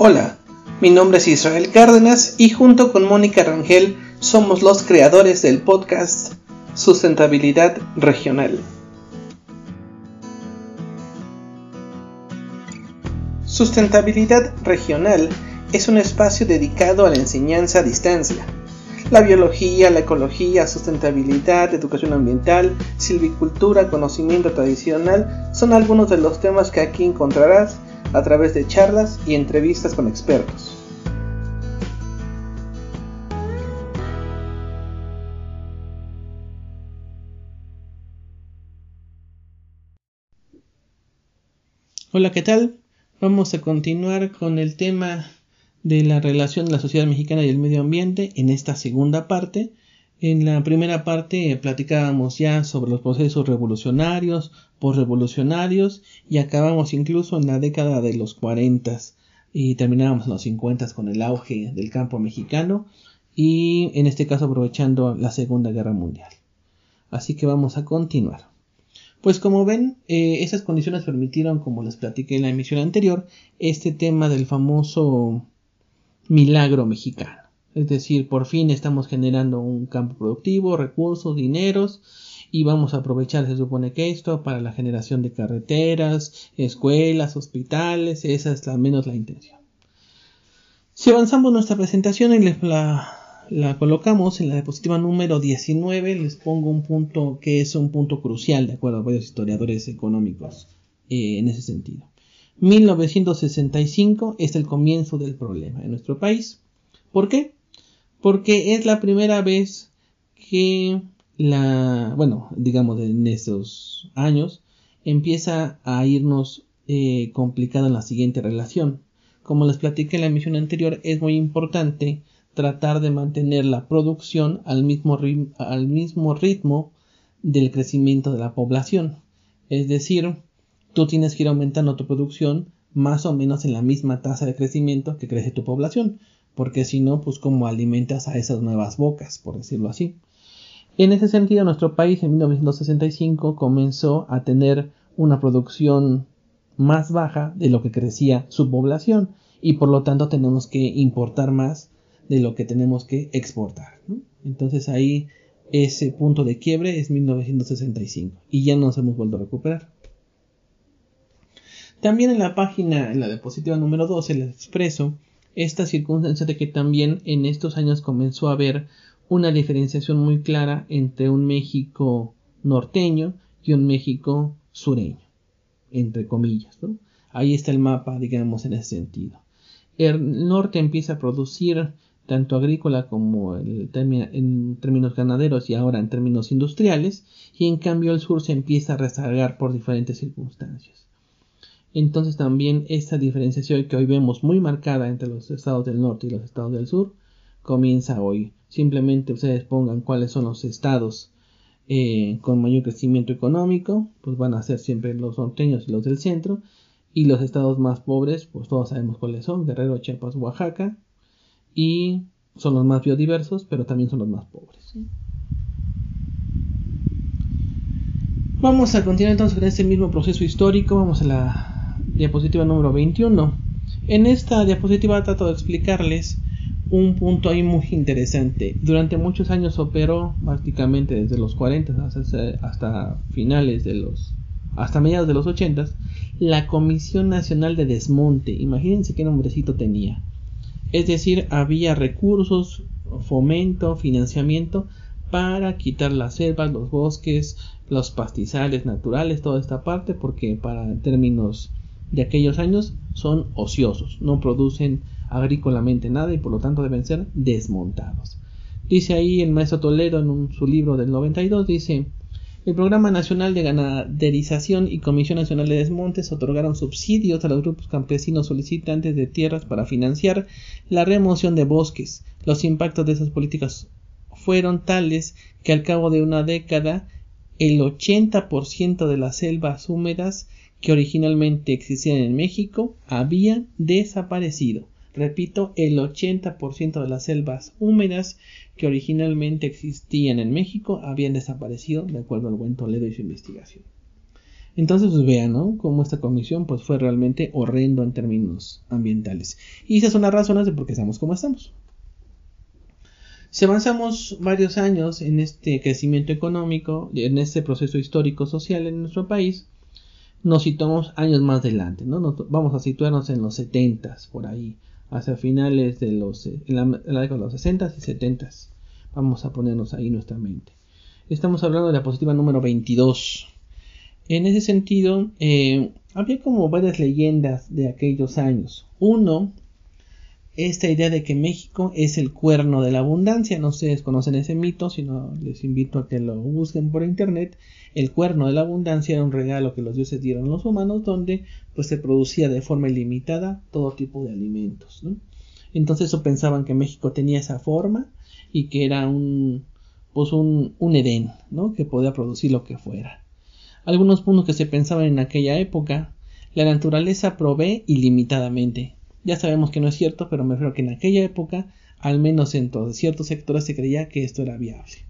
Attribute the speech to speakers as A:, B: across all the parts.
A: Hola, mi nombre es Israel Cárdenas y junto con Mónica Rangel somos los creadores del podcast Sustentabilidad Regional. Sustentabilidad Regional es un espacio dedicado a la enseñanza a distancia. La biología, la ecología, sustentabilidad, educación ambiental, silvicultura, conocimiento tradicional son algunos de los temas que aquí encontrarás a través de charlas y entrevistas con expertos. Hola, ¿qué tal? Vamos a continuar con el tema de la relación de la sociedad mexicana y el medio ambiente en esta segunda parte. En la primera parte platicábamos ya sobre los procesos revolucionarios, postrevolucionarios y acabamos incluso en la década de los 40 y terminábamos en los 50 con el auge del campo mexicano y en este caso aprovechando la Segunda Guerra Mundial. Así que vamos a continuar. Pues como ven, eh, esas condiciones permitieron, como les platiqué en la emisión anterior, este tema del famoso milagro mexicano. Es decir, por fin estamos generando un campo productivo, recursos, dineros, y vamos a aprovechar, se supone que esto, para la generación de carreteras, escuelas, hospitales, esa es la menos la intención. Si avanzamos nuestra presentación y la, la colocamos en la diapositiva número 19, les pongo un punto que es un punto crucial, de acuerdo a varios historiadores económicos eh, en ese sentido. 1965 es el comienzo del problema en nuestro país. ¿Por qué? Porque es la primera vez que la, bueno, digamos en esos años, empieza a irnos eh, complicado en la siguiente relación. Como les platiqué en la emisión anterior, es muy importante tratar de mantener la producción al mismo, al mismo ritmo del crecimiento de la población. Es decir, tú tienes que ir aumentando tu producción más o menos en la misma tasa de crecimiento que crece tu población, porque si no, pues como alimentas a esas nuevas bocas, por decirlo así. En ese sentido, nuestro país en 1965 comenzó a tener una producción más baja de lo que crecía su población y por lo tanto tenemos que importar más de lo que tenemos que exportar. Entonces ahí ese punto de quiebre es 1965 y ya nos hemos vuelto a recuperar. También en la página, en la diapositiva número 12, les expreso esta circunstancia de que también en estos años comenzó a haber una diferenciación muy clara entre un México norteño y un México sureño, entre comillas. Ahí está el mapa, digamos, en ese sentido. El norte empieza a producir tanto agrícola como en términos ganaderos y ahora en términos industriales, y en cambio el sur se empieza a rezagar por diferentes circunstancias. Entonces también esta diferenciación que hoy vemos muy marcada entre los estados del norte y los estados del sur comienza hoy. Simplemente ustedes pongan cuáles son los estados eh, con mayor crecimiento económico, pues van a ser siempre los norteños y los del centro, y los estados más pobres, pues todos sabemos cuáles son, Guerrero, Chiapas, Oaxaca, y son los más biodiversos, pero también son los más pobres. Vamos a continuar entonces con este mismo proceso histórico. Vamos a la diapositiva número 21. En esta diapositiva trato de explicarles un punto ahí muy interesante. Durante muchos años operó prácticamente desde los 40 hasta, finales de los hasta mediados de los 80 la Comisión Nacional de Desmonte. Imagínense qué nombrecito tenía. Es decir, había recursos, fomento, financiamiento para quitar las selvas, los bosques, los pastizales naturales, toda esta parte, porque para términos de aquellos años son ociosos, no producen agrícolamente nada y por lo tanto deben ser desmontados. Dice ahí el maestro Toledo en su libro del 92, dice, el Programa Nacional de Ganaderización y Comisión Nacional de Desmontes otorgaron subsidios a los grupos campesinos solicitantes de tierras para financiar la remoción de bosques. Los impactos de esas políticas fueron tales que al cabo de una década el 80% de las selvas húmedas que originalmente existían en México habían desaparecido. Repito, el 80% de las selvas húmedas que originalmente existían en México habían desaparecido, de acuerdo al buen Toledo y su investigación. Entonces, pues vean, ¿no? Cómo esta comisión pues fue realmente horrendo en términos ambientales. Y esas son las razones de por qué estamos como estamos. Si avanzamos varios años en este crecimiento económico, en este proceso histórico social en nuestro país, nos situamos años más adelante, ¿no? vamos a situarnos en los 70 por ahí, hacia finales de los, en la, década de los 60 y 70 Vamos a ponernos ahí nuestra mente. Estamos hablando de la positiva número 22. En ese sentido, eh, había como varias leyendas de aquellos años. Uno, esta idea de que México es el cuerno de la abundancia. No ustedes conocen ese mito, sino les invito a que lo busquen por internet. El cuerno de la abundancia era un regalo que los dioses dieron a los humanos, donde pues se producía de forma ilimitada todo tipo de alimentos. Entonces eso pensaban que México tenía esa forma y que era un pues un, un Edén, ¿no? que podía producir lo que fuera algunos puntos que se pensaban en aquella época, la naturaleza provee ilimitadamente. Ya sabemos que no es cierto, pero me refiero que en aquella época, al menos en todos ciertos sectores, se creía que esto era viable.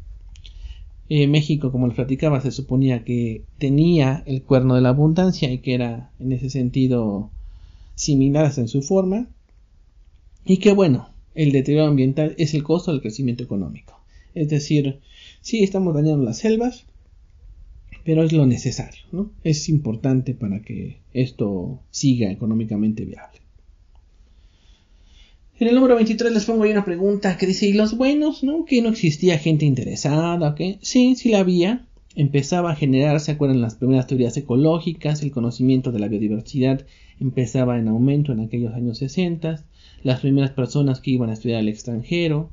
A: Eh, México, como les platicaba, se suponía que tenía el cuerno de la abundancia y que era en ese sentido similar en su forma. Y que bueno, el deterioro ambiental es el costo del crecimiento económico. Es decir, si estamos dañando las selvas, pero es lo necesario, ¿no? Es importante para que esto siga económicamente viable. En el número 23 les pongo ahí una pregunta que dice, ¿y los buenos, no? Que no existía gente interesada, ¿ok? Sí, sí la había. Empezaba a generarse, ¿se acuerdan? Las primeras teorías ecológicas, el conocimiento de la biodiversidad empezaba en aumento en aquellos años 60. Las primeras personas que iban a estudiar al extranjero,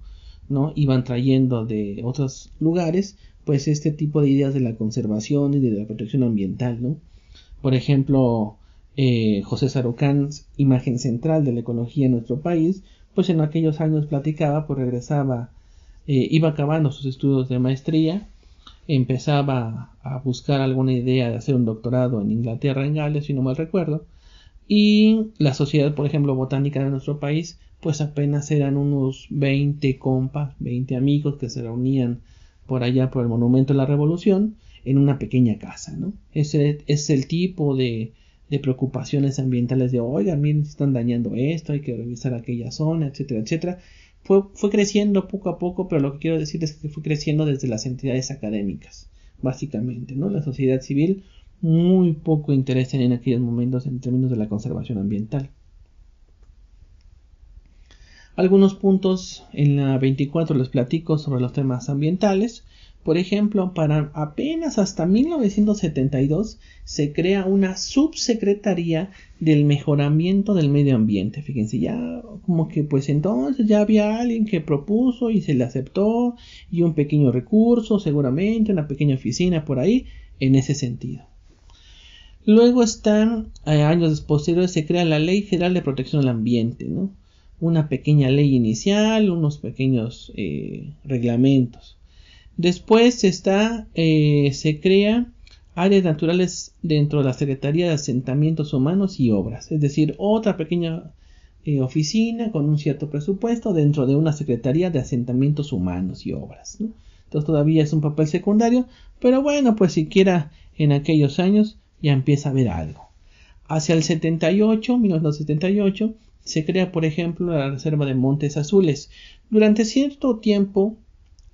A: ¿no? Iban trayendo de otros lugares pues este tipo de ideas de la conservación y de la protección ambiental, ¿no? Por ejemplo, eh, José Sarucán, imagen central de la ecología en nuestro país, pues en aquellos años platicaba, pues regresaba, eh, iba acabando sus estudios de maestría, empezaba a buscar alguna idea de hacer un doctorado en Inglaterra, en Gales, si no mal recuerdo, y la sociedad, por ejemplo, botánica de nuestro país, pues apenas eran unos 20 compas, 20 amigos que se reunían por allá por el Monumento de la Revolución en una pequeña casa, ¿no? Ese es el tipo de, de preocupaciones ambientales de, oigan, miren, están dañando esto, hay que revisar aquella zona, etcétera, etcétera. Fue, fue creciendo poco a poco, pero lo que quiero decir es que fue creciendo desde las entidades académicas, básicamente, ¿no? La sociedad civil muy poco interés en aquellos momentos en términos de la conservación ambiental. Algunos puntos en la 24 les platico sobre los temas ambientales. Por ejemplo, para apenas hasta 1972 se crea una subsecretaría del mejoramiento del medio ambiente. Fíjense, ya como que pues entonces ya había alguien que propuso y se le aceptó y un pequeño recurso, seguramente una pequeña oficina por ahí en ese sentido. Luego están, eh, años posteriores, se crea la Ley Federal de Protección al Ambiente, ¿no? una pequeña ley inicial, unos pequeños eh, reglamentos. Después está, eh, se crea áreas naturales dentro de la Secretaría de Asentamientos Humanos y Obras, es decir, otra pequeña eh, oficina con un cierto presupuesto dentro de una Secretaría de Asentamientos Humanos y Obras. Entonces todavía es un papel secundario, pero bueno, pues siquiera en aquellos años ya empieza a haber algo. Hacia el 78, 1978, se crea, por ejemplo, la Reserva de Montes Azules. Durante cierto tiempo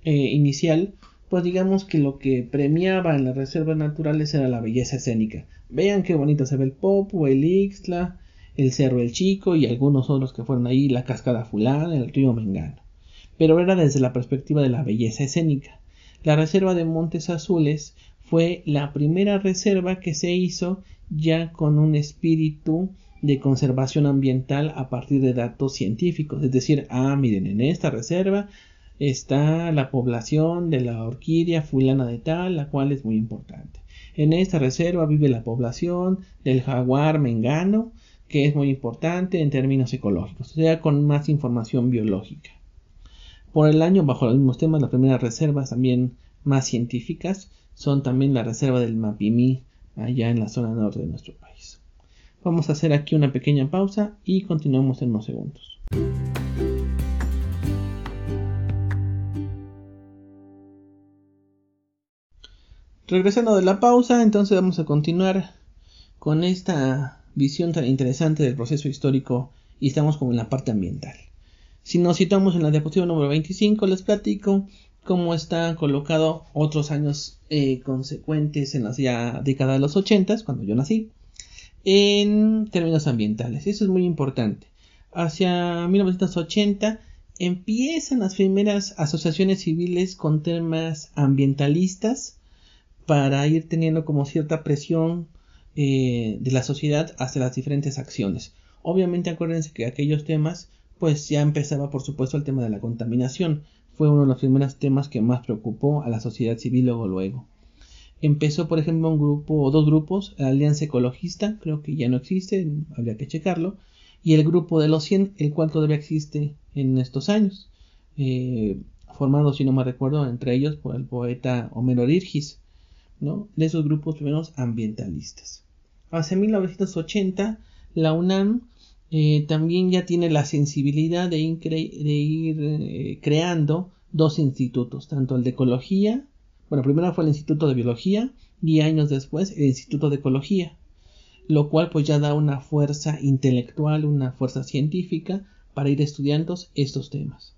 A: eh, inicial, pues digamos que lo que premiaba en las reservas naturales era la belleza escénica. Vean qué bonito se ve el Popo, el Ixtla, el Cerro El Chico y algunos otros que fueron ahí, la Cascada Fulana, el río Mengano. Pero era desde la perspectiva de la belleza escénica. La Reserva de Montes Azules fue la primera reserva que se hizo ya con un espíritu de conservación ambiental a partir de datos científicos. Es decir, ah, miren, en esta reserva está la población de la orquídea fulana de tal, la cual es muy importante. En esta reserva vive la población del jaguar mengano, que es muy importante en términos ecológicos, o sea, con más información biológica. Por el año, bajo los mismos temas, las primeras reservas también más científicas son también la reserva del Mapimí, allá en la zona norte de nuestro país. Vamos a hacer aquí una pequeña pausa y continuamos en unos segundos. Regresando de la pausa, entonces vamos a continuar con esta visión tan interesante del proceso histórico y estamos como en la parte ambiental. Si nos citamos en la diapositiva número 25, les platico cómo está colocado otros años eh, consecuentes en la década de los 80, cuando yo nací, en términos ambientales. Eso es muy importante. Hacia 1980 empiezan las primeras asociaciones civiles con temas ambientalistas para ir teniendo como cierta presión eh, de la sociedad hacia las diferentes acciones. Obviamente acuérdense que aquellos temas pues ya empezaba por supuesto el tema de la contaminación. Fue uno de los primeros temas que más preocupó a la sociedad civil luego luego. Empezó por ejemplo un grupo o dos grupos, la Alianza Ecologista, creo que ya no existe, habría que checarlo, y el grupo de los 100, el cual todavía existe en estos años, eh, formado si no me recuerdo entre ellos por el poeta Homero Dirgis, de esos grupos primeros ambientalistas. Hacia 1980 la UNAM eh, también ya tiene la sensibilidad de, ir eh, creando dos institutos, tanto el de ecología, bueno, primero fue el Instituto de Biología y años después el Instituto de Ecología, lo cual pues ya da una fuerza intelectual, una fuerza científica para ir estudiando estos temas.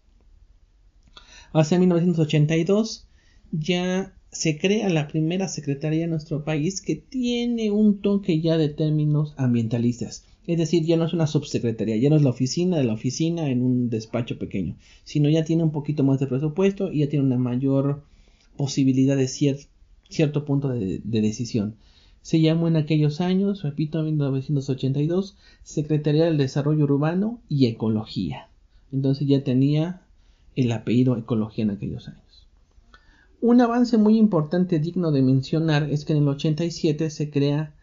A: Hacia 1982 ya se crea la primera secretaría en nuestro país que tiene un toque ya de términos ambientalistas. Es decir, ya no es una subsecretaría, ya no es la oficina de la oficina en un despacho pequeño, sino ya tiene un poquito más de presupuesto y ya tiene una mayor posibilidad de cierto punto de, decisión. Se llamó en aquellos años, repito, en 1982, Secretaría del Desarrollo Urbano y Ecología. Entonces ya tenía el apellido Ecología en aquellos años. Un avance muy importante digno de mencionar es que en el 87 se crea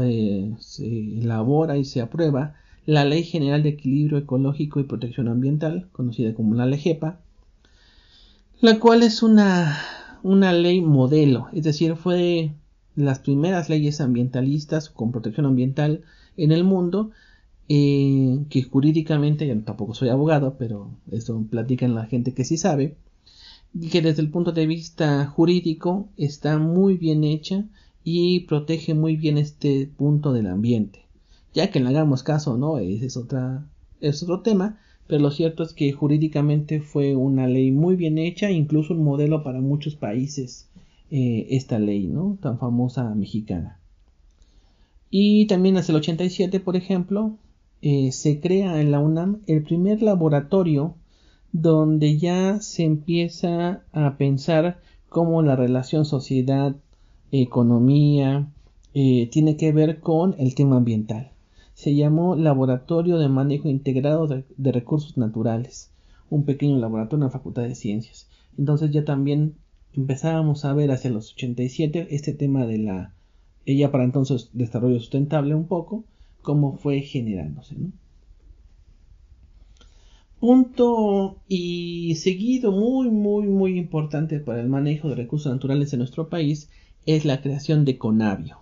A: eh, se elabora y se aprueba la Ley General de Equilibrio Ecológico y Protección Ambiental, conocida como la LEGEPA, la cual es una, una ley modelo, es decir, fue las primeras leyes ambientalistas con protección ambiental en el mundo, eh, que jurídicamente, yo tampoco soy abogado, pero eso platican la gente que sí sabe, y que desde el punto de vista jurídico está muy bien hecha y protege muy bien este punto del ambiente. Ya que le hagamos caso no, ese es, otra, es otro tema, pero lo cierto es que jurídicamente fue una ley muy bien hecha, incluso un modelo para muchos países, eh, esta ley, ¿no? Tan famosa mexicana. Y también hacia el 87, por ejemplo, eh, se crea en la UNAM el primer laboratorio donde ya se empieza a pensar cómo la relación sociedad economía, eh, tiene que ver con el tema ambiental. Se llamó Laboratorio de Manejo Integrado de, Recursos Naturales, un pequeño laboratorio en la Facultad de Ciencias. Entonces ya también empezábamos a ver hacia los 87 este tema de la, ella para entonces desarrollo sustentable un poco, cómo fue generándose. Punto y seguido muy muy muy importante para el manejo de recursos naturales en nuestro país es la creación de Conavio.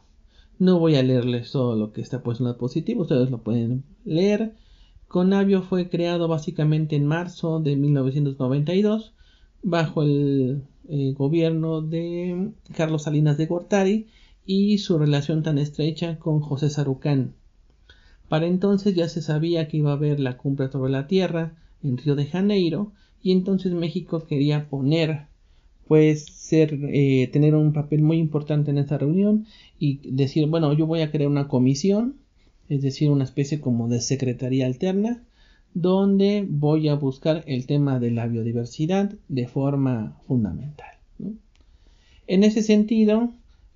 A: No voy a leerles todo lo que está puesto en la diapositiva, ustedes lo pueden leer. Conavio fue creado básicamente en marzo de 1992 bajo el eh, gobierno de Carlos Salinas de Gortari y su relación tan estrecha con José Sarucán. Para entonces ya se sabía que iba a haber la cumbre sobre la Tierra en Río de Janeiro y entonces México quería poner pues ser eh, tener un papel muy importante en esta reunión y decir bueno yo voy a crear una comisión es decir una especie como de secretaría alterna donde voy a buscar el tema de la biodiversidad de forma fundamental en ese sentido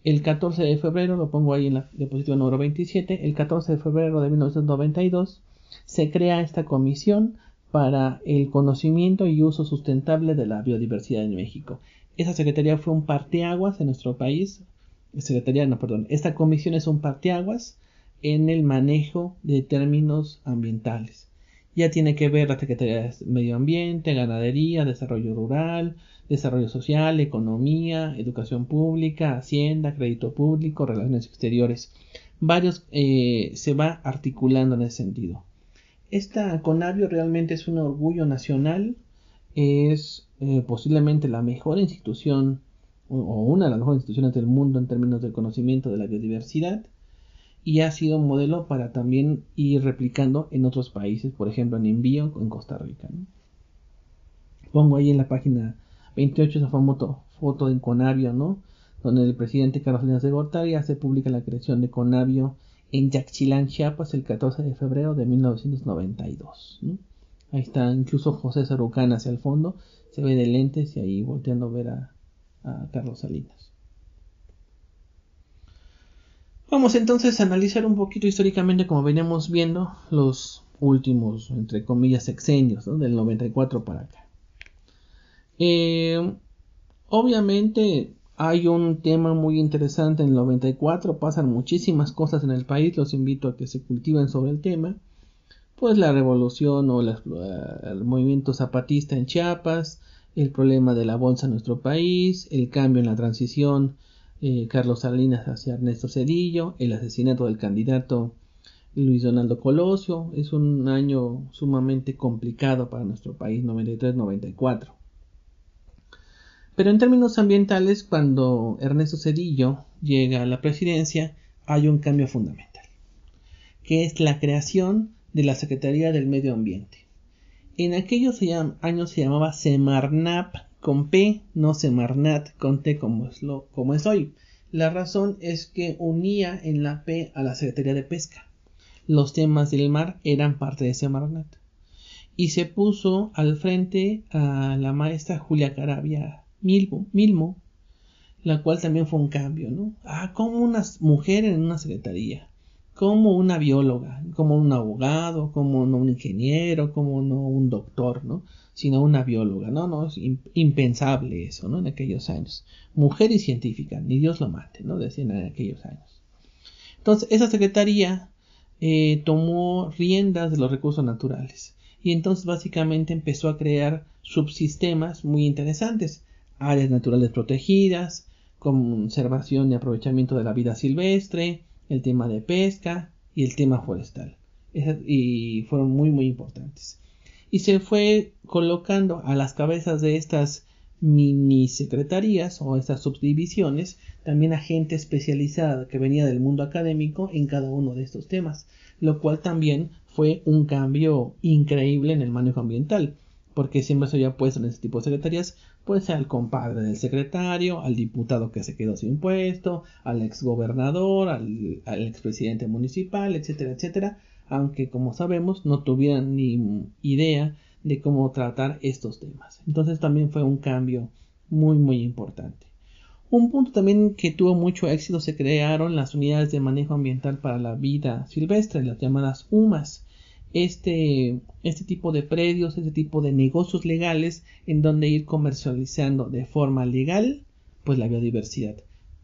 A: el 14 de febrero lo pongo ahí en la diapositiva número 27 el 14 de febrero de 1992 se crea esta comisión para el conocimiento y uso sustentable de la biodiversidad en México. Esa secretaría fue un parteaguas en nuestro país. Secretaría, no, perdón. Esta comisión es un parteaguas en el manejo de términos ambientales. Ya tiene que ver la Secretaría de Medio Ambiente, Ganadería, Desarrollo Rural, Desarrollo Social, Economía, Educación Pública, Hacienda, Crédito Público, Relaciones Exteriores. Varios eh, se va articulando en ese sentido. Esta Conavio realmente es un orgullo nacional, es eh, posiblemente la mejor institución o una de las mejores instituciones del mundo en términos del conocimiento de la biodiversidad y ha sido un modelo para también ir replicando en otros países, por ejemplo en Envío en Costa Rica. Pongo ahí en la página 28 esa foto, foto de Conavio, ¿no? donde el presidente Carlos Salinas de Gortari hace pública la creación de Conavio en Yaxchilán, Chiapas, el 14 de febrero de 1992. Ahí está incluso José Sarucán hacia el fondo, se ve de lentes y ahí volteando a ver a, Carlos Salinas. Vamos entonces a analizar un poquito históricamente, como veníamos viendo, los últimos, entre comillas, sexenios, del 94 para acá. Eh, obviamente hay un tema muy interesante en el 94, pasan muchísimas cosas en el país, los invito a que se cultiven sobre el tema. Pues la revolución o el movimiento zapatista en Chiapas, el problema de la bolsa en nuestro país, el cambio en la transición eh, Carlos Salinas hacia Ernesto Cedillo, el asesinato del candidato Luis Donaldo Colosio. Es un año sumamente complicado para nuestro país, 93-94. Pero en términos ambientales, cuando Ernesto Cedillo llega a la presidencia, hay un cambio fundamental, que es la creación de la Secretaría del Medio Ambiente. En aquellos años se llamaba Semarnap con P, no Semarnat con T como es, como es hoy. La razón es que unía en la P a la Secretaría de Pesca. Los temas del mar eran parte de Semarnat. Y se puso al frente a la maestra Julia Carabia Milmo, Milmo, la cual también fue un cambio, ¿no? Ah, como una mujer en una secretaría, como una bióloga, como un abogado, como no un ingeniero, como no un doctor, ¿no? Sino una bióloga, ¿no? No, es impensable eso, ¿no? En aquellos años. Mujer y científica, ni Dios lo mate, ¿no? Decían en aquellos años. Entonces, esa secretaría eh, tomó riendas de los recursos naturales y entonces básicamente empezó a crear subsistemas muy interesantes áreas naturales protegidas, conservación y aprovechamiento de la vida silvestre, el tema de pesca y el tema forestal. y fueron muy muy importantes. Y se fue colocando a las cabezas de estas mini secretarías o estas subdivisiones también a gente especializada que venía del mundo académico en cada uno de estos temas, lo cual también fue un cambio increíble en el manejo ambiental porque siempre se había puesto en ese tipo de secretarías, pues al compadre del secretario, al diputado que se quedó sin puesto, al exgobernador, al, al expresidente municipal, etcétera, etcétera, aunque como sabemos no tuvieran ni idea de cómo tratar estos temas. Entonces también fue un cambio muy muy importante. Un punto también que tuvo mucho éxito se crearon las unidades de manejo ambiental para la vida silvestre, las llamadas UMAS este, este tipo de predios, este tipo de negocios legales en donde ir comercializando de forma legal pues la biodiversidad.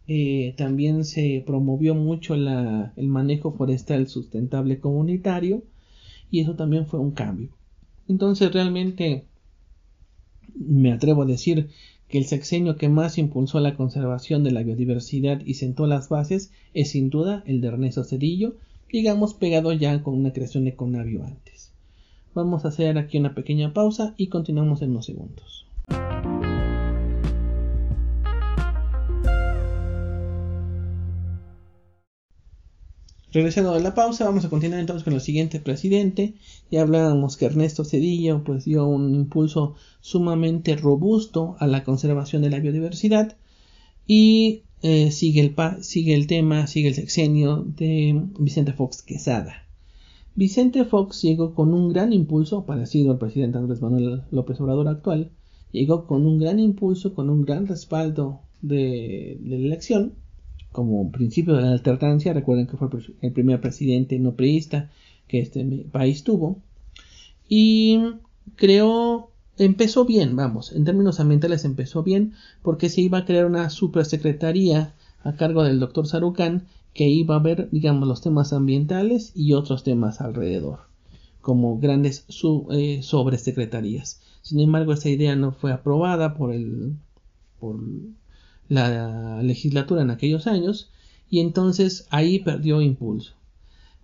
A: Eh, también se promovió mucho la, el manejo forestal sustentable comunitario y eso también fue un cambio. Entonces realmente me atrevo a decir que el sexenio que más impulsó la conservación de la biodiversidad y sentó las bases es sin duda el de Ernesto Cedillo, digamos pegado ya con una creación de Conavio antes. Vamos a hacer aquí una pequeña pausa y continuamos en unos segundos. Regresando de la pausa, vamos a continuar entonces con el siguiente presidente. Ya hablábamos que Ernesto Cedillo pues dio un impulso sumamente robusto a la conservación de la biodiversidad y eh, sigue, el sigue el tema, sigue el sexenio de Vicente Fox Quesada. Vicente Fox llegó con un gran impulso, parecido al presidente Andrés Manuel López Obrador actual, llegó con un gran impulso, con un gran respaldo de, la elección, como principio de la alternancia, recuerden que fue el primer presidente no priista que este país tuvo, y creó empezó bien, vamos, en términos ambientales empezó bien porque se iba a crear una supersecretaría a cargo del doctor Sarucán que iba a ver, digamos, los temas ambientales y otros temas alrededor, como grandes eh, sobresecretarías. Sin embargo, esa idea no fue aprobada por, el, por la legislatura en aquellos años y entonces ahí perdió impulso.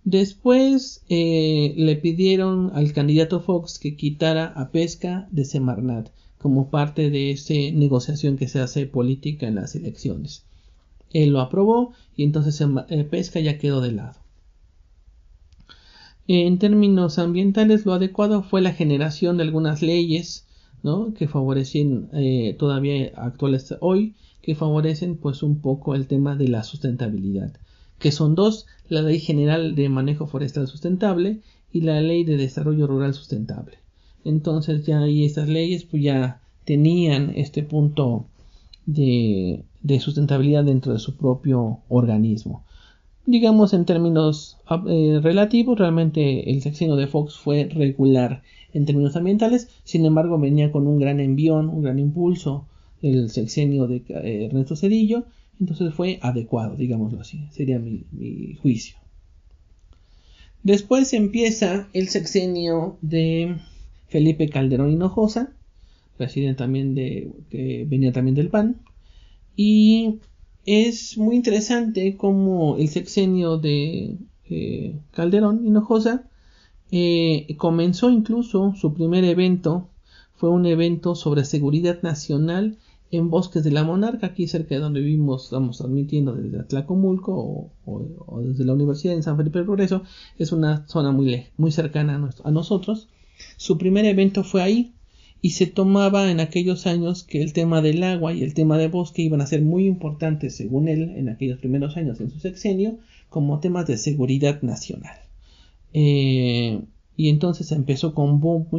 A: Después eh, le pidieron al candidato Fox que quitara a Pesca de Semarnat. como parte de esa negociación que se hace política en las elecciones. Él lo aprobó y entonces eh, pesca ya quedó de lado. En términos ambientales, lo adecuado fue la generación de algunas leyes ¿no? que favorecen eh, todavía actuales hoy, que favorecen pues un poco el tema de la sustentabilidad, que son dos, la Ley General de Manejo Forestal Sustentable y la Ley de Desarrollo Rural Sustentable. Entonces ya ahí estas leyes pues ya tenían este punto de, sustentabilidad dentro de su propio organismo. Digamos en términos eh, relativos, realmente el sexenio de Fox fue regular en términos ambientales, sin embargo venía con un gran envión, un gran impulso el sexenio de eh, Ernesto Cedillo, entonces fue adecuado, digámoslo así, sería mi juicio. Después empieza el sexenio de Felipe Calderón Hinojosa, presidente también de, que venía también del PAN, y es muy interesante cómo el sexenio de eh, Calderón Hinojosa eh, comenzó incluso su primer evento, fue un evento sobre seguridad nacional en Bosques de la Monarca, aquí cerca de donde vivimos, estamos transmitiendo desde Atlacomulco o, desde la Universidad en San Felipe del Progreso, es una zona muy, muy cercana a, nosotros. Su primer evento fue ahí y se tomaba en aquellos años que el tema del agua y el tema de bosque iban a ser muy importantes, según él, en aquellos primeros años en su sexenio, como temas de seguridad nacional. Eh, y entonces empezó con bombo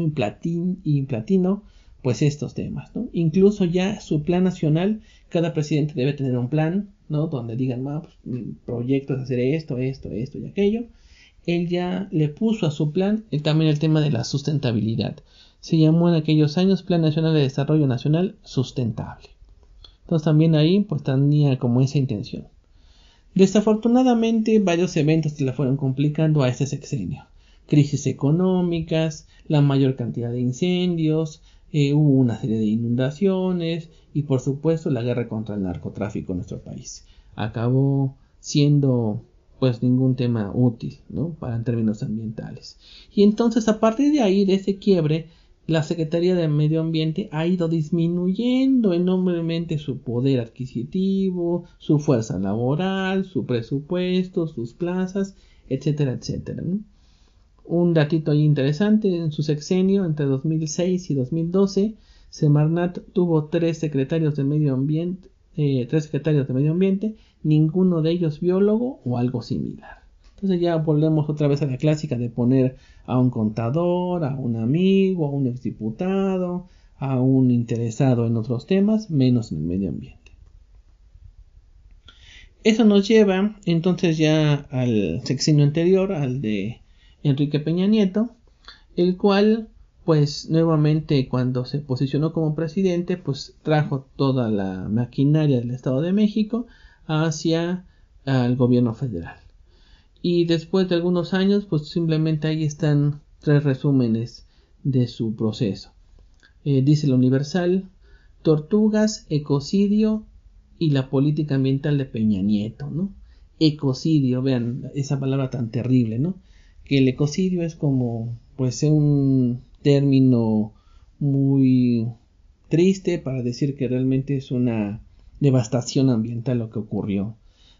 A: y platino pues estos temas, ¿no? Incluso ya su plan nacional, cada presidente debe tener un plan, ¿no? Donde digan, más pues, mi proyecto es hacer esto, esto, esto y aquello. Él ya le puso a su plan también el tema de la sustentabilidad. Se llamó en aquellos años Plan Nacional de Desarrollo Nacional Sustentable. Entonces también ahí pues tenía como esa intención. Desafortunadamente varios eventos se le fueron complicando a este sexenio. Crisis económicas, la mayor cantidad de incendios, eh, hubo una serie de inundaciones y por supuesto la guerra contra el narcotráfico en nuestro país. Acabó siendo pues ningún tema útil ¿no? para en términos ambientales. Y entonces a partir de ahí, de ese quiebre, la Secretaría de Medio Ambiente ha ido disminuyendo enormemente su poder adquisitivo, su fuerza laboral, su presupuesto, sus plazas, etcétera, etcétera. ¿no? Un datito ahí interesante, en su sexenio entre 2006 y 2012, Semarnat tuvo tres secretarios de medio ambiente, eh, tres secretarios de medio ambiente, ninguno de ellos biólogo o algo similar. Entonces ya volvemos otra vez a la clásica de poner a un contador, a un amigo, a un exdiputado, a un interesado en otros temas, menos en el medio ambiente. Eso nos lleva entonces ya al sexenio anterior, al de Enrique Peña Nieto, el cual pues nuevamente cuando se posicionó como presidente pues trajo toda la maquinaria del Estado de México hacia el gobierno federal. Y después de algunos años pues simplemente ahí están tres resúmenes de su proceso. Eh, dice el Universal, tortugas, ecocidio y la política ambiental de Peña Nieto, ¿no? Ecocidio, vean esa palabra tan terrible, ¿no? Que el ecocidio es como pues un término muy triste para decir que realmente es una devastación ambiental lo que ocurrió.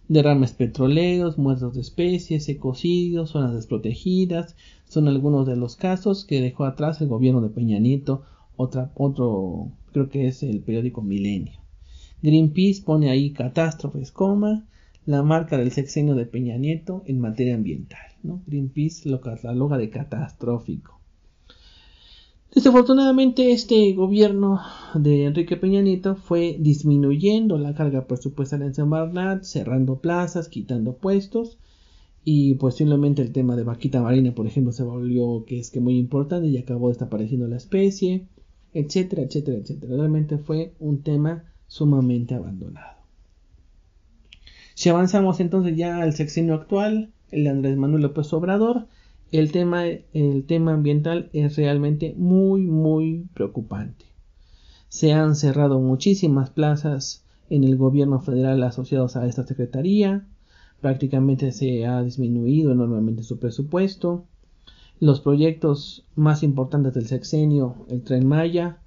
A: Derrames petroleros, muertos de especies, ecocidios, zonas desprotegidas, son algunos de los casos que dejó atrás el gobierno de Peña Nieto, otra, otro creo que es el periódico Milenio. Greenpeace pone ahí catástrofes, coma, la marca del sexenio de Peña Nieto en materia ambiental. Greenpeace lo cataloga de catastrófico. Desafortunadamente este gobierno de Enrique Peña Nieto fue disminuyendo la carga presupuestal en San Bernard, cerrando plazas, quitando puestos y posiblemente el tema de vaquita marina, por ejemplo, se volvió que es que muy importante y acabó desapareciendo la especie, etcétera, etcétera, etcétera. Realmente fue un tema sumamente abandonado. Si avanzamos entonces ya al sexenio actual, el de Andrés Manuel López Obrador, el tema, el tema ambiental es realmente muy, muy preocupante. Se han cerrado muchísimas plazas en el gobierno federal asociados a esta secretaría, prácticamente se ha disminuido enormemente su presupuesto. Los proyectos más importantes del sexenio, el tren Maya,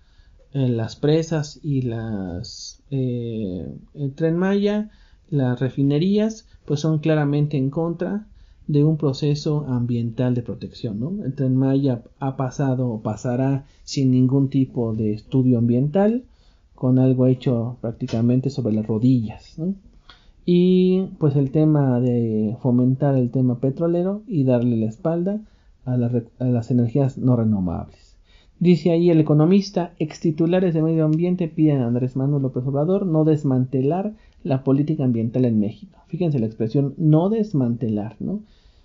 A: las presas y las el tren Maya, las refinerías, pues son claramente en contra de un proceso ambiental de protección. ¿no? El tren Maya ha pasado o pasará sin ningún tipo de estudio ambiental, con algo hecho prácticamente sobre las rodillas. Y pues el tema de fomentar el tema petrolero y darle la espalda a, las energías no renovables. Dice ahí el economista, ex titulares de medio ambiente piden a Andrés Manuel López Obrador no desmantelar la política ambiental en México. Fíjense la expresión no desmantelar, ¿no?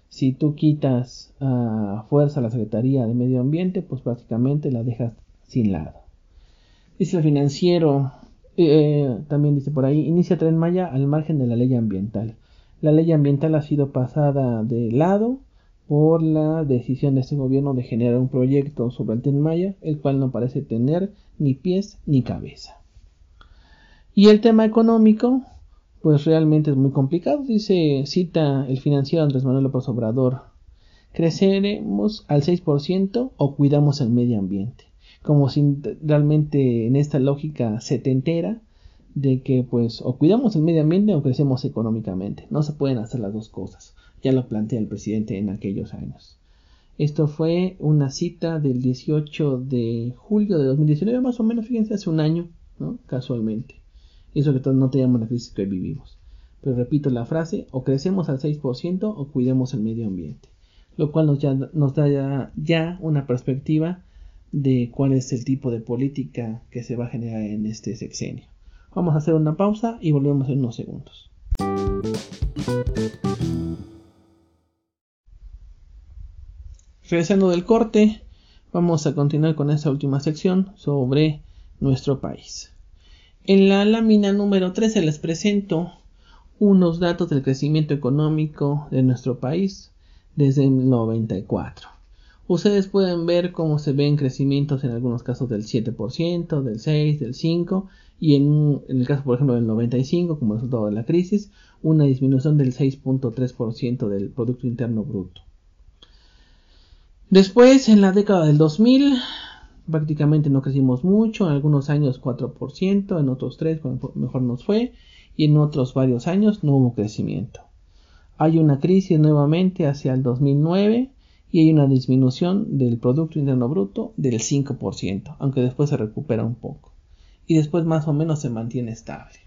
A: Si tú quitas a fuerza la Secretaría de Medio Ambiente, pues prácticamente la dejas sin lado. Dice el financiero, eh, también dice por ahí, inicia Tren Maya al margen de la ley ambiental. La ley ambiental ha sido pasada de lado por la decisión de este gobierno de generar un proyecto sobre el Tren Maya, el cual no parece tener ni pies ni cabeza. Y el tema económico, pues realmente es muy complicado. Dice, cita el financiero Andrés Manuel López Obrador, creceremos al 6% o cuidamos el medio ambiente. Como si realmente en esta lógica setentera de que pues o cuidamos el medio ambiente o crecemos económicamente. No se pueden hacer las dos cosas. Ya lo plantea el presidente en aquellos años. Esto fue una cita del 18 de julio de 2019, más o menos, fíjense, hace un año, ¿no? Casualmente. Eso que no teníamos la crisis que vivimos. Pero repito la frase, o crecemos al 6% o cuidemos el medio ambiente. Lo cual nos, nos da ya, una perspectiva de cuál es el tipo de política que se va a generar en este sexenio. Vamos a hacer una pausa y volvemos en unos segundos. Regresando del corte, vamos a continuar con esta última sección sobre nuestro país. En la lámina número 13 les presento unos datos del crecimiento económico de nuestro país desde el 94. Ustedes pueden ver cómo se ven crecimientos en algunos casos del 7%, del 6%, del 5% y en, el caso por ejemplo del 95 como resultado de la crisis una disminución del 6.3% del Producto Interno Bruto. Después en la década del 2000 prácticamente no crecimos mucho, en algunos años 4%, en otros 3 cuando mejor nos fue, y en otros varios años no hubo crecimiento. Hay una crisis nuevamente hacia el 2009 y hay una disminución del Producto Interno Bruto del 5%, aunque después se recupera un poco. Y después más o menos se mantiene estable.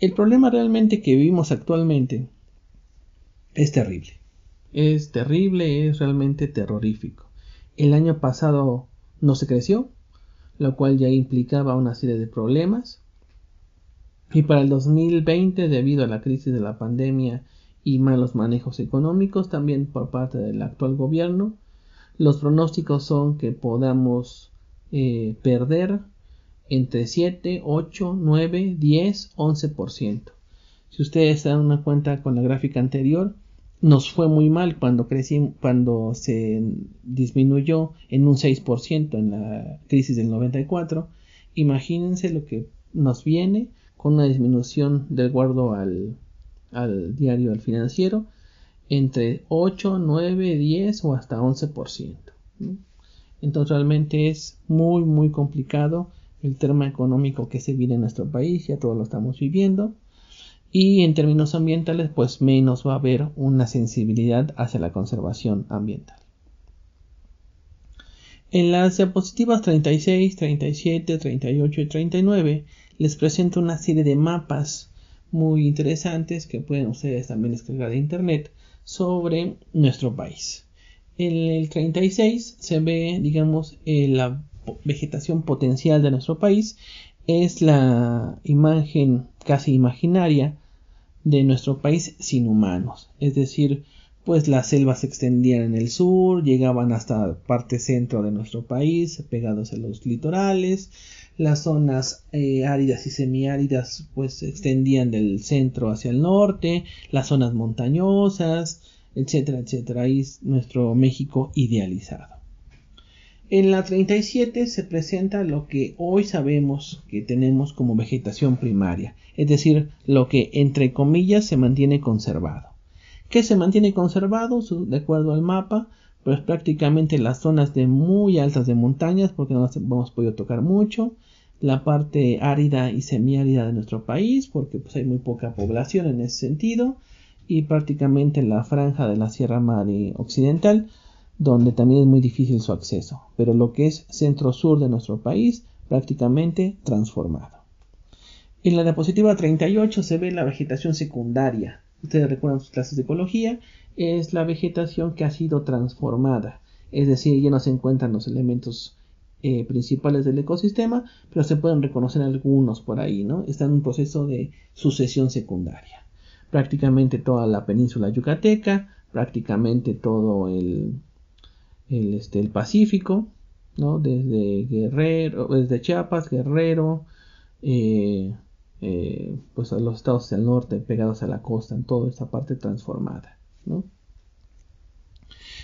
A: El problema realmente que vivimos actualmente es terrible. Es terrible, es realmente terrorífico. El año pasado no se creció, lo cual ya implicaba una serie de problemas. Y para el 2020, debido a la crisis de la pandemia y malos manejos económicos también por parte del actual gobierno, los pronósticos son que podamos eh, perder entre 7, 8, 9, 10, 11%. Si ustedes se dan una cuenta con la gráfica anterior, nos fue muy mal cuando cuando se disminuyó en un 6% en la crisis del 94. Imagínense lo que nos viene con una disminución del guardo al, al diario al financiero entre 8, 9, 10 o hasta 11%. Entonces realmente es muy muy complicado el tema económico que se vive en nuestro país, ya todos lo estamos viviendo y en términos ambientales pues menos va a haber una sensibilidad hacia la conservación ambiental. En las diapositivas 36, 37, 38 y 39 les presento una serie de mapas muy interesantes que pueden ustedes también descargar de internet sobre nuestro país. En el 36 se ve, digamos, eh, la vegetación potencial de nuestro país. Es la imagen casi imaginaria de nuestro país sin humanos. Es decir, pues las selvas se extendían en el sur, llegaban hasta parte centro de nuestro país, pegados a los litorales, las zonas eh, áridas y semiáridas pues se extendían del centro hacia el norte, las zonas montañosas, etcétera, etcétera. Ahí es nuestro México idealizado. En la 37 se presenta lo que hoy sabemos que tenemos como vegetación primaria, es decir, lo que entre comillas se mantiene conservado. que se mantiene conservado de acuerdo al mapa, pues prácticamente las zonas de muy altas de montañas, porque no las hemos podido tocar mucho, la parte árida y semiárida de nuestro país, porque pues hay muy poca población en ese sentido, y prácticamente la franja de la Sierra Madre Occidental, donde también es muy difícil su acceso, pero lo que es centro-sur de nuestro país, prácticamente transformado. En la diapositiva 38 se ve la vegetación secundaria. Ustedes recuerdan sus clases de ecología, es la vegetación que ha sido transformada, es decir, ya no se encuentran los elementos eh, principales del ecosistema, pero se pueden reconocer algunos por ahí, ¿no? Está en un proceso de sucesión secundaria. Prácticamente toda la península yucateca, prácticamente todo el, el, este, el Pacífico, ¿no? Desde Guerrero, desde Chiapas, Guerrero, eh, eh, pues a los estados del norte pegados a la costa, en toda esta parte transformada, ¿no?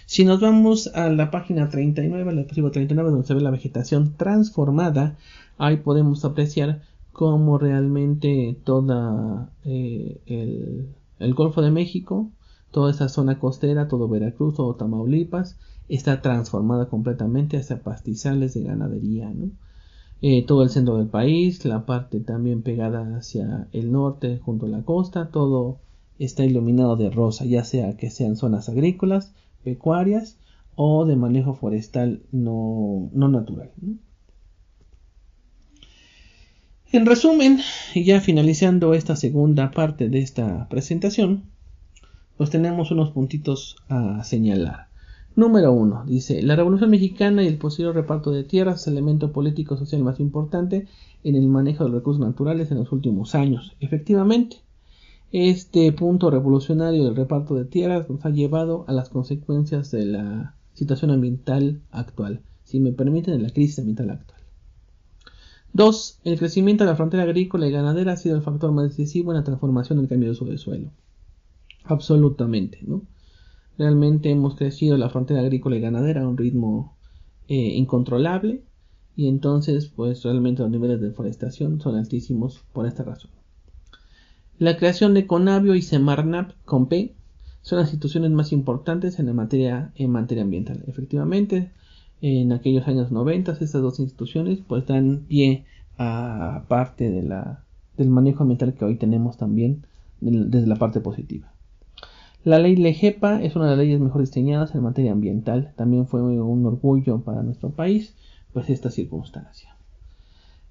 A: Si nos vamos a la página 39, la 39, donde se ve la vegetación transformada, ahí podemos apreciar cómo realmente toda eh, el, el, Golfo de México, toda esa zona costera, todo Veracruz o Tamaulipas, está transformada completamente hacia pastizales de ganadería. Eh, todo el centro del país, la parte también pegada hacia el norte junto a la costa, todo está iluminado de rosa, ya sea que sean zonas agrícolas pecuarias o de manejo forestal no, natural. En resumen, y ya finalizando esta segunda parte de esta presentación, pues tenemos unos puntitos a señalar. Número 1. Dice, la Revolución Mexicana y el posterior reparto de tierras es el elemento político social más importante en el manejo de los recursos naturales en los últimos años. Efectivamente, este punto revolucionario del reparto de tierras nos ha llevado a las consecuencias de la situación ambiental actual, si me permiten, de la crisis ambiental actual. 2. El crecimiento de la frontera agrícola y ganadera ha sido el factor más decisivo en la transformación del cambio de uso del suelo. Absolutamente, ¿no? Realmente hemos crecido la frontera agrícola y ganadera a un ritmo eh, incontrolable y entonces pues realmente los niveles de deforestación son altísimos por esta razón. La creación de Conavio y Semarnap con son las instituciones más importantes en, la materia, en materia ambiental. Efectivamente, en aquellos años 90 estas dos instituciones pues dan pie a parte del manejo ambiental que hoy tenemos también desde la parte positiva. La ley LEGEPA es una de las leyes mejor diseñadas en materia ambiental. También fue un orgullo para nuestro país, pues esta circunstancia.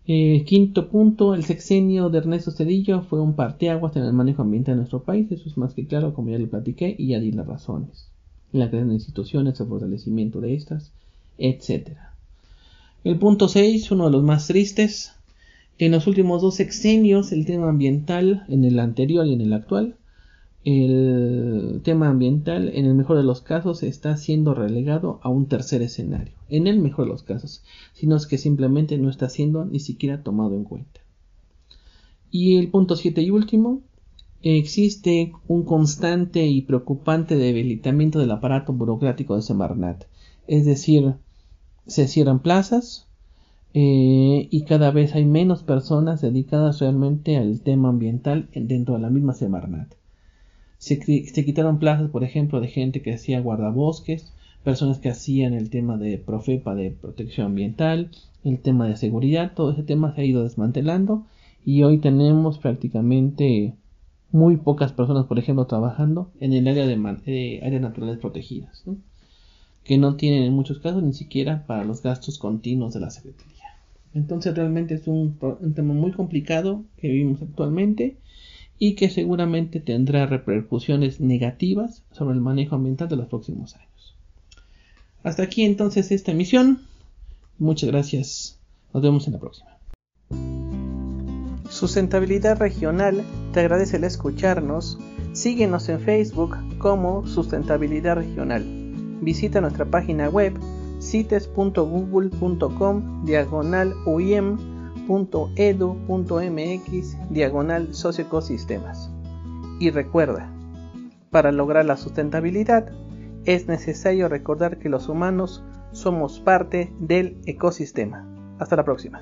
A: Eh, quinto punto, el sexenio de Ernesto Cedillo fue un parteaguas en el manejo ambiental de nuestro país, eso es más que claro, como ya le platiqué, y ya di las razones. La creación de instituciones, el fortalecimiento de estas, etc. El punto 6, uno de los más tristes. En los últimos dos sexenios, el tema ambiental, en el anterior y en el actual, el tema ambiental, en el mejor de los casos, está siendo relegado a un tercer escenario. En el mejor de los casos, sino es que simplemente no está siendo ni siquiera tomado en cuenta. Y el punto 7 y último, existe un constante y preocupante debilitamiento del aparato burocrático de Semarnat. Es decir, se cierran plazas eh, y cada vez hay menos personas dedicadas realmente al tema ambiental dentro de la misma Semarnat. Se, quitaron plazas, por ejemplo, de gente que hacía guardabosques, personas que hacían el tema de Profepa de protección ambiental, el tema de seguridad, todo ese tema se ha ido desmantelando y hoy tenemos prácticamente muy pocas personas, por ejemplo, trabajando en el área de eh, áreas naturales protegidas, que no tienen en muchos casos ni siquiera para los gastos continuos de la Secretaría. Entonces realmente es un tema muy complicado que vivimos actualmente y que seguramente tendrá repercusiones negativas sobre el manejo ambiental de los próximos años. Hasta aquí entonces esta emisión. Muchas gracias. Nos vemos en la próxima. Sustentabilidad Regional te agradece el escucharnos. Síguenos en Facebook como Sustentabilidad Regional. Visita nuestra página web cites.google.com diagonal edu.mx diagonal socioecosistemas. Y recuerda, para lograr la sustentabilidad es necesario recordar que los humanos somos parte del ecosistema. Hasta la próxima.